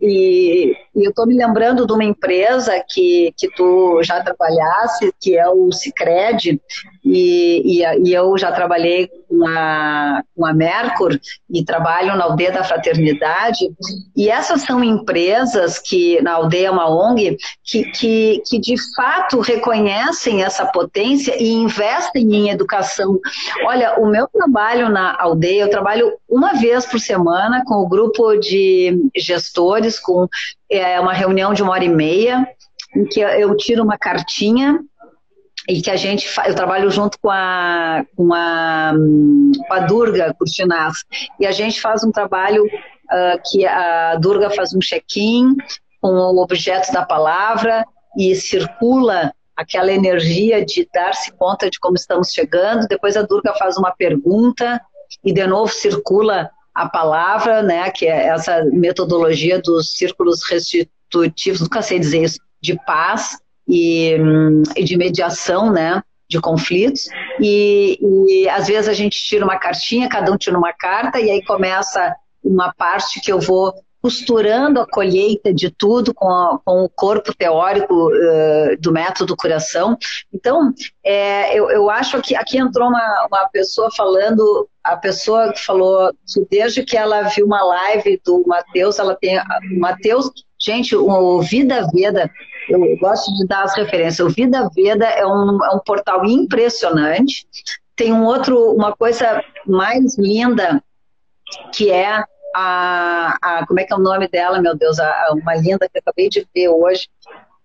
e, e eu estou me lembrando de uma empresa que, que tu já trabalhasse, que é o Cicred, e, e, e, eu já trabalhei com a, com a Mercur e trabalho na Aldeia da Fraternidade. E essas são empresas que, na Aldeia é uma ONG, que, que, que de fato reconhecem essa potência e investem em educação. Olha, o meu trabalho na Aldeia, eu trabalho uma vez por semana com o grupo de gestores, com é, uma reunião de uma hora e meia, em que eu tiro uma cartinha e que a gente eu trabalho junto com a com a, com a Durga Curtinaz e a gente faz um trabalho uh, que a Durga faz um check-in com o objeto da palavra e circula aquela energia de dar-se conta de como estamos chegando. Depois a Durga faz uma pergunta e de novo circula a palavra, né, que é essa metodologia dos círculos restitutivos, nunca sei dizer isso, de paz e, e de mediação, né? de conflitos e, e, às vezes a gente tira uma cartinha, cada um tira uma carta e aí começa uma parte que eu vou costurando a colheita de tudo com, a, com o corpo teórico uh, do método curação. Então, é, eu, eu acho que aqui entrou uma, uma pessoa falando, a pessoa que falou que desde que ela viu uma live do Matheus, ela tem. Matheus, gente, o Vida Veda eu gosto de dar as referências. O Vida Veda é um, é um portal impressionante. Tem um outro, uma coisa mais linda, que é a, a como é que é o nome dela, meu Deus, a, uma linda que eu acabei de ver hoje.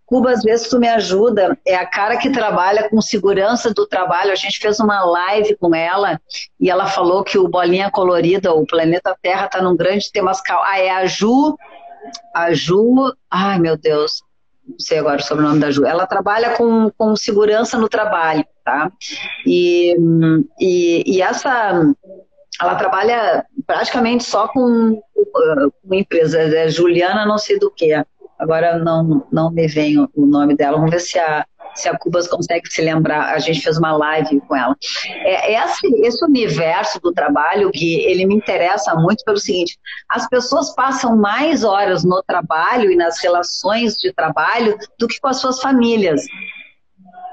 Cuba, às vezes tu me ajuda, é a cara que trabalha com segurança do trabalho. A gente fez uma live com ela e ela falou que o Bolinha Colorida, o planeta Terra, está num grande temascal. Ah, é a Ju, a Ju, ai meu Deus, não sei agora o sobrenome da Ju, ela trabalha com, com segurança no trabalho, tá? E, e, e essa, ela trabalha praticamente só com, com empresa, é Juliana não sei do que, agora não, não me vem o nome dela, vamos ver se a, se a Cubas consegue se lembrar, a gente fez uma live com ela. É, esse, esse universo do trabalho, Gui, ele me interessa muito pelo seguinte, as pessoas passam mais horas no trabalho e nas relações de trabalho do que com as suas famílias.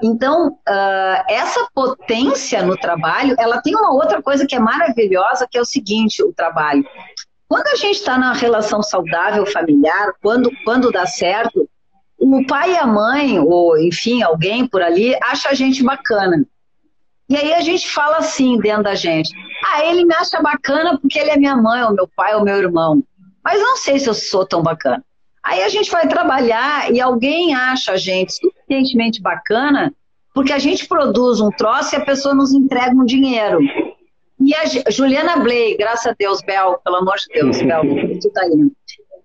Então, uh, essa potência no trabalho, ela tem uma outra coisa que é maravilhosa, que é o seguinte, o trabalho. Quando a gente está na relação saudável familiar, quando, quando dá certo, o pai e a mãe, ou enfim, alguém por ali, acha a gente bacana. E aí a gente fala assim dentro da gente: ah, ele me acha bacana porque ele é minha mãe, ou meu pai, ou meu irmão. Mas não sei se eu sou tão bacana. Aí a gente vai trabalhar e alguém acha a gente suficientemente bacana porque a gente produz um troço e a pessoa nos entrega um dinheiro. E a Juliana Blay, graças a Deus, Bel, pelo amor de Deus, Bel, tu tá indo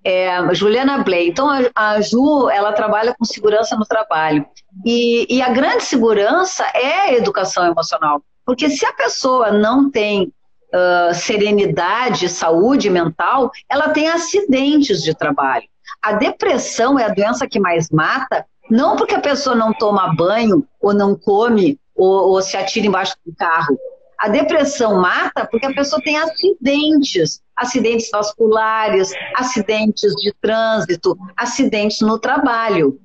é, Juliana Blay. Então, a, a, Ju, ela trabalha com segurança no trabalho. E, e, a grande segurança é a educação emocional. Porque se a pessoa não tem uh, serenidade, saúde mental, ela tem acidentes de trabalho. A depressão é a doença que mais mata, não porque a pessoa não toma banho, ou não come, ou, ou se atira embaixo do carro, a depressão mata porque a pessoa tem acidentes, acidentes vasculares, acidentes de trânsito, acidentes no trabalho.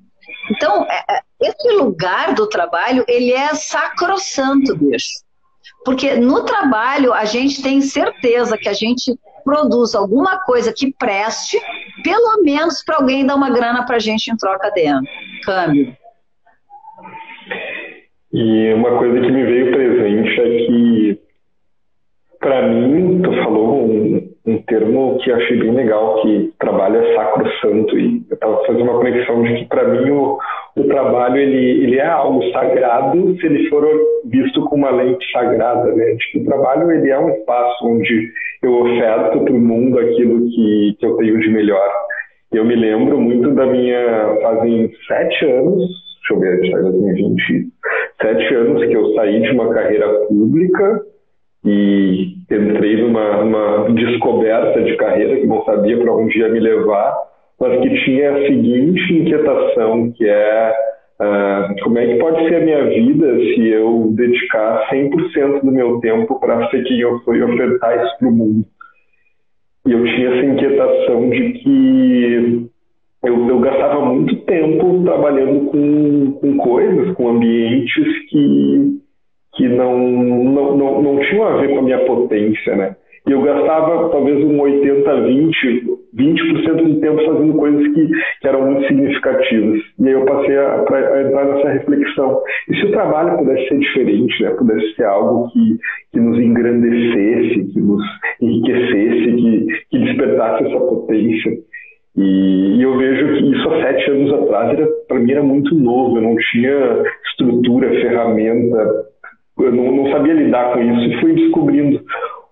Então, é, é, esse lugar do trabalho, ele é sacrossanto, bicho. Porque no trabalho a gente tem certeza que a gente produz alguma coisa que preste, pelo menos para alguém dar uma grana para a gente em troca dentro. Câmbio. E uma coisa que me veio presente é que, para mim, tu falou um, um termo que achei bem legal, que trabalho é sacro-santo. E eu estava fazendo uma conexão de que, para mim, o, o trabalho ele, ele é algo sagrado se ele for visto com uma lente sagrada. Né? Que o trabalho ele é um espaço onde eu oferto para o mundo aquilo que, que eu tenho de melhor. Eu me lembro muito da minha. Fazem sete anos deixa eu ver, está em 2020, sete anos que eu saí de uma carreira pública e entrei numa, numa descoberta de carreira que não sabia para onde ia me levar, mas que tinha a seguinte inquietação, que é uh, como é que pode ser a minha vida se eu dedicar 100% do meu tempo para ser quem eu sou e ofertar isso para o mundo. E eu tinha essa inquietação de que eu, eu gastava muito tempo trabalhando com, com coisas, com ambientes que, que não, não, não, não tinham a ver com a minha potência, né? E eu gastava talvez um 80, 20, 20% do tempo fazendo coisas que, que eram muito significativas. E aí eu passei a, a, entrar nessa reflexão. E se o trabalho pudesse ser diferente, né? pudesse ser algo que, que nos engrandecesse, que nos enriquecesse, que, que despertasse essa potência. E, e, eu vejo que isso há sete anos atrás, para mim, era muito novo. Eu não tinha estrutura, ferramenta, eu não, não sabia lidar com isso e fui descobrindo.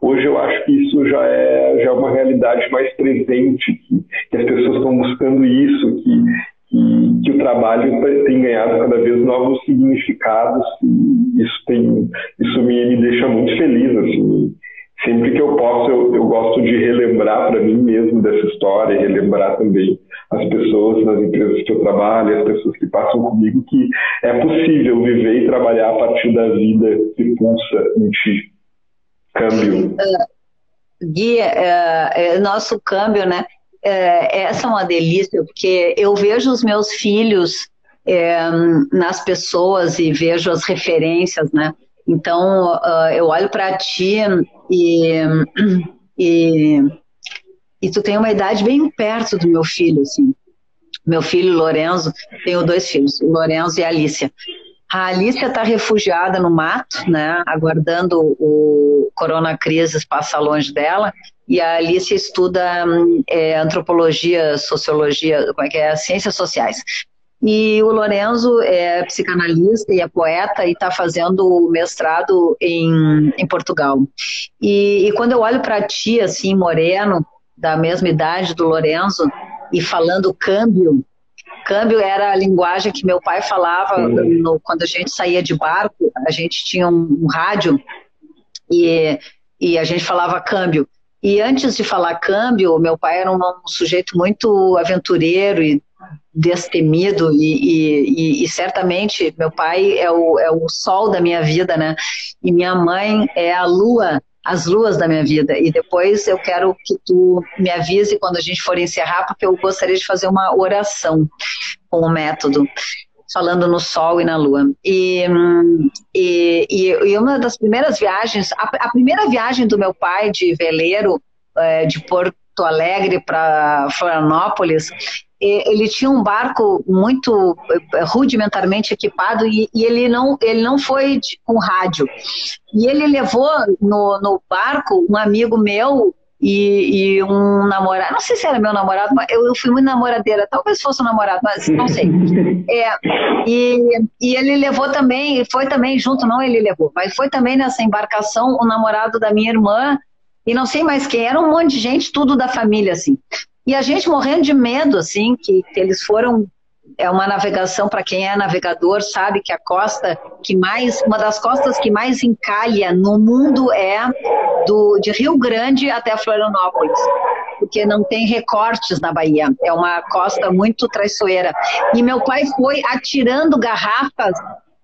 Hoje eu acho que isso já é, já é uma realidade mais presente, que, que as pessoas estão buscando isso, que, que, que, o trabalho tem ganhado cada vez novos significados e isso tem isso me, me deixa muito feliz assim sempre que eu posso eu, eu gosto de relembrar para mim mesmo dessa história e relembrar também as pessoas nas empresas que eu trabalho as pessoas que passam comigo que é possível viver e trabalhar a partir da vida que pulsa em ti Câmbio. Uh, Gui, uh, nosso câmbio, né? Uh, essa é uma delícia, porque eu vejo os meus filhos nas pessoas e vejo as referências, né? Então, eu olho para ti e, e, e tu tem uma idade bem perto do meu filho, assim. Meu filho, Lorenzo, tenho dois filhos, o Lorenzo e a Alicia. A Alicia está refugiada no mato, né, aguardando o Corona Crisis passar longe dela, e a Alicia estuda é, antropologia, sociologia, como é que é, ciências sociais. E o Lorenzo é psicanalista e é poeta e está fazendo mestrado em, em Portugal. E, e quando eu olho para ti, assim, moreno, da mesma idade do Lorenzo, e falando câmbio, Câmbio era a linguagem que meu pai falava no, quando a gente saía de barco, a gente tinha um, um rádio e, e a gente falava câmbio. E antes de falar câmbio, meu pai era um, um sujeito muito aventureiro e destemido e, e, e, certamente meu pai é o, é o sol da minha vida, né? E minha mãe é a lua as luas da minha vida. E depois eu quero que tu me avise quando a gente for encerrar, porque eu gostaria de fazer uma oração com o método, falando no sol e na lua. E, e, e uma das primeiras viagens, a, a, primeira viagem do meu pai de veleiro é, de Porto Alegre para Florianópolis, ele tinha um barco muito eh, rudimentarmente equipado e, e ele, não, ele não foi de, com rádio. E ele levou no, no barco um amigo meu e, e, um namorado, não sei se era meu namorado, mas eu, eu, fui muito namoradeira, talvez fosse um namorado, mas não sei. É, e, e ele levou também, foi também junto, não ele levou, mas foi também nessa embarcação o namorado da minha irmã, e não sei mais quem, era um monte de gente, tudo da família, assim. E a gente morrendo de medo, assim, que, que eles foram. É uma navegação, para quem é navegador, sabe que a costa que mais. Uma das costas que mais encalha no mundo é do, de Rio Grande até Florianópolis porque não tem recortes na Bahia. É uma costa muito traiçoeira. E meu pai foi atirando garrafas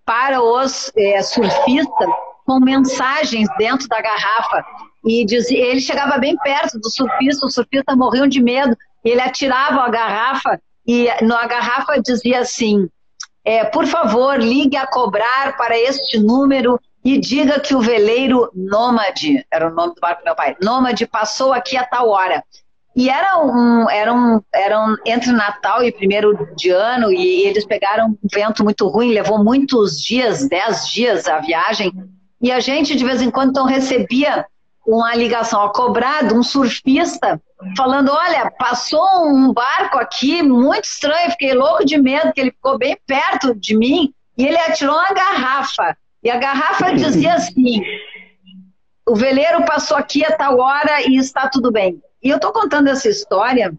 para os é, surfistas com mensagens dentro da garrafa e dizia, ele chegava bem perto do surfista, o surfista morriam de medo, ele atirava a garrafa e na garrafa dizia assim: é, por favor, ligue a cobrar para este número e diga que o veleiro Nômade, era o nome do barco do meu pai, Nômade passou aqui a tal hora. E era um, era um, era um, entre Natal e primeiro de ano, e eles pegaram um vento muito ruim, levou muitos dias, dez dias a viagem, e a gente de vez em quando então recebia uma ligação a cobrar de um surfista falando, olha, passou um barco aqui muito estranho, fiquei louco de medo, que ele ficou bem perto de mim e ele atirou uma garrafa. E a garrafa dizia assim: o veleiro passou aqui a tal hora e está tudo bem. E eu estou contando essa história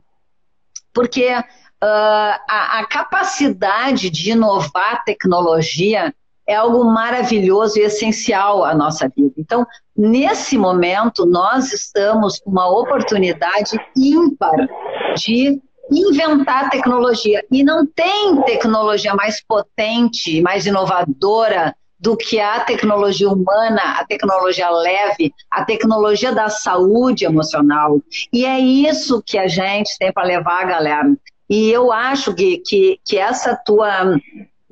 porque uh, a, a capacidade de inovar tecnologia é algo maravilhoso e essencial à nossa vida. Então, nesse momento, nós estamos com uma oportunidade ímpar de inventar tecnologia. E não tem tecnologia mais potente, mais inovadora do que a tecnologia humana, a tecnologia leve, a tecnologia da saúde emocional. E é isso que a gente tem para levar, galera. E eu acho que, que, que essa tua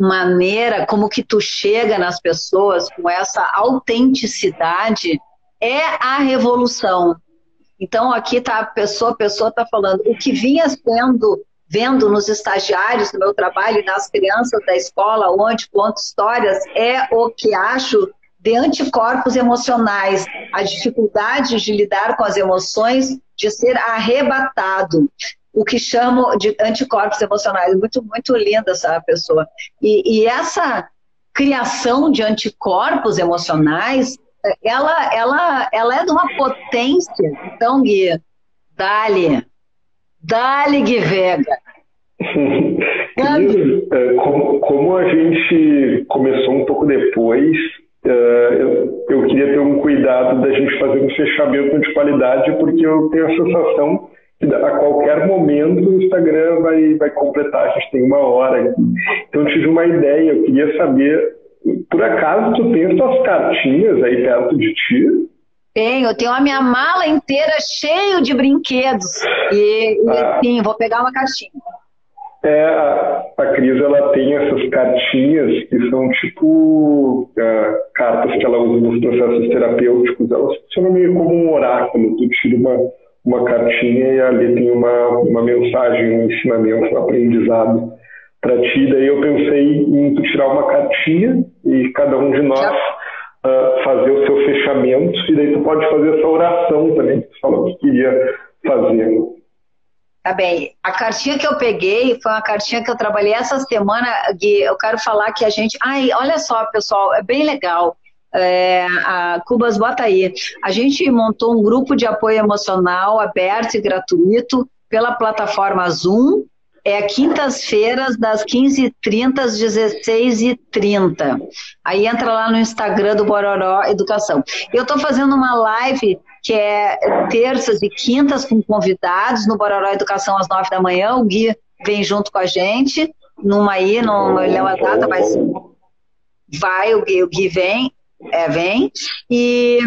maneira como que tu chega nas pessoas com essa autenticidade é a revolução. Então aqui tá a pessoa, a pessoa está falando o que vinha sendo vendo nos estagiários do meu trabalho e nas crianças da escola, onde conto histórias, é o que acho de anticorpos emocionais, a dificuldade de lidar com as emoções, de ser arrebatado, o que chamo de anticorpos emocionais. Muito, muito linda essa pessoa. E, e essa criação de anticorpos emocionais, ela, ela, ela é de uma potência. Então, Gui, dali, dali, Gui Vega. É, como, como a gente começou um pouco depois, é, eu, eu queria ter um cuidado da gente fazer um fechamento de qualidade, porque eu tenho a sensação a qualquer momento o Instagram vai, vai completar, a gente tem uma hora. Então eu tive uma ideia, eu queria saber, por acaso tu tem as tuas cartinhas aí perto de ti? Tenho, eu tenho a minha mala inteira cheio de brinquedos. E, ah. sim, vou pegar uma caixinha. É, a, a Cris ela tem essas cartinhas que são tipo uh, cartas que ela usa nos processos terapêuticos. Elas funcionam meio como um oráculo. Tu tira uma, uma cartinha e ali tem uma, uma mensagem, um ensinamento, um aprendizado para ti. Daí eu pensei em tu tirar uma cartinha e cada um de nós uh, fazer o seu fechamento e daí tu pode fazer essa oração também que tu falou que queria fazer. Tá bem. A cartinha que eu peguei foi uma cartinha que eu trabalhei essa semana, Gui. Eu quero falar que a gente. Ai, olha só, pessoal, é bem legal é, a Cubas bota aí. A gente montou um grupo de apoio emocional aberto e gratuito pela plataforma Zoom. É quintas-feiras, das 15h30 às 16h30. Aí entra lá no Instagram do Bororó Educação. Eu estou fazendo uma live que é terças e quintas com convidados no Bororó Educação às 9 da manhã. O Gui vem junto com a gente. Numa aí, não lembro a data, mas vai, o Gui, o Gui vem é, vem. E,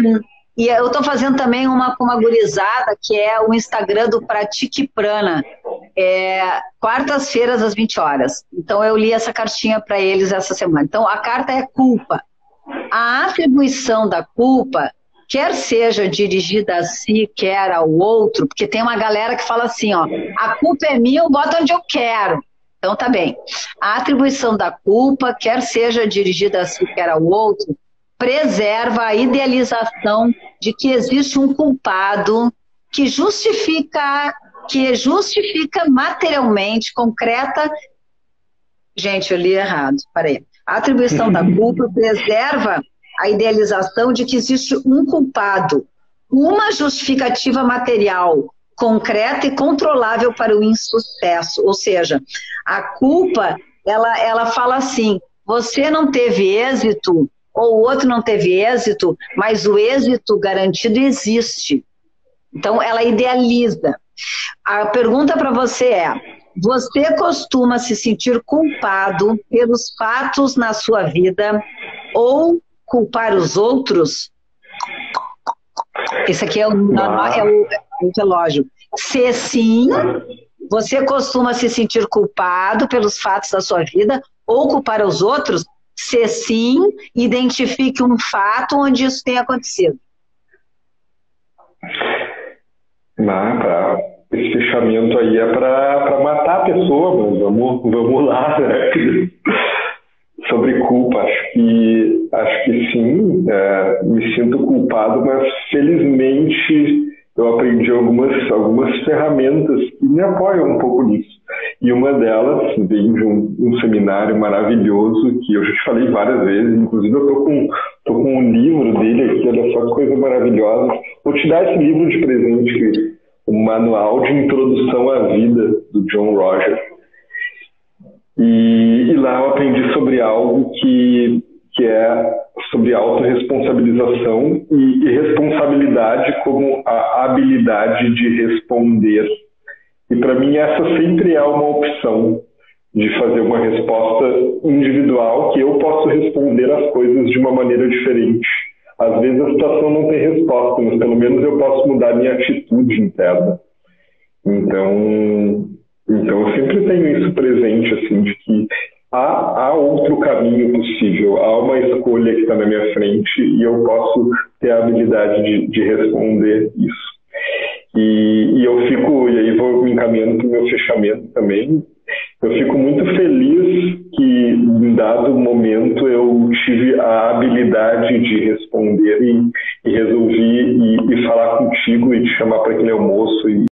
e eu estou fazendo também uma com uma gurizada, que é o Instagram do Pratique Prana. É, quartas-feiras às 20 horas. Então eu li essa cartinha para eles essa semana. Então a carta é culpa. A atribuição da culpa, quer seja dirigida a si, quer ao outro, porque tem uma galera que fala assim, ó, a culpa é minha, eu boto onde eu quero. Então tá bem. A atribuição da culpa, quer seja dirigida a si, quer ao outro, preserva a idealização de que existe um culpado que justifica que justifica materialmente concreta. Gente eu li errado parei. A atribuição da culpa preserva a idealização de que existe um culpado uma justificativa material concreta e controlável para o insucesso. Ou seja a culpa ela ela fala assim você não teve êxito ou o outro não teve êxito, mas o êxito garantido existe. Então, ela idealiza. A pergunta para você é: você costuma se sentir culpado pelos fatos na sua vida ou culpar os outros? Esse aqui é o, é o, é o relógio. Se sim, você costuma se sentir culpado pelos fatos da sua vida ou culpar os outros? Se sim, identifique um fato onde isso tenha acontecido. Não, pra, esse fechamento aí é para matar a pessoa, mas vamos, vamos lá, né? Sobre culpa, acho que, acho que sim, é, me sinto culpado, mas felizmente eu aprendi algumas, algumas ferramentas que me apoiam um pouco nisso. E uma delas vem de um, um, seminário maravilhoso que eu já te falei várias vezes, inclusive eu tô com, tô com um livro dele aqui, olha só que coisa maravilhosa. Vou te dar esse livro de presente, o Manual de Introdução à Vida, do John Rogers. E, e lá eu aprendi sobre algo que, que é sobre autorresponsabilização e, responsabilidade como a habilidade de responder. E para mim essa sempre é uma opção de fazer uma resposta individual que eu posso responder as coisas de uma maneira diferente. Às vezes a situação não tem resposta, mas pelo menos eu posso mudar minha atitude interna. Então, então eu sempre tenho isso presente, assim, de que há, há outro caminho possível, há uma escolha que está na minha frente e eu posso ter a habilidade de, de responder isso. E, e, eu fico, e aí vou me encaminhando para o meu fechamento também, eu fico muito feliz que, em dado momento, eu tive a habilidade de responder e, e resolvi e, e falar contigo e te chamar para aquele almoço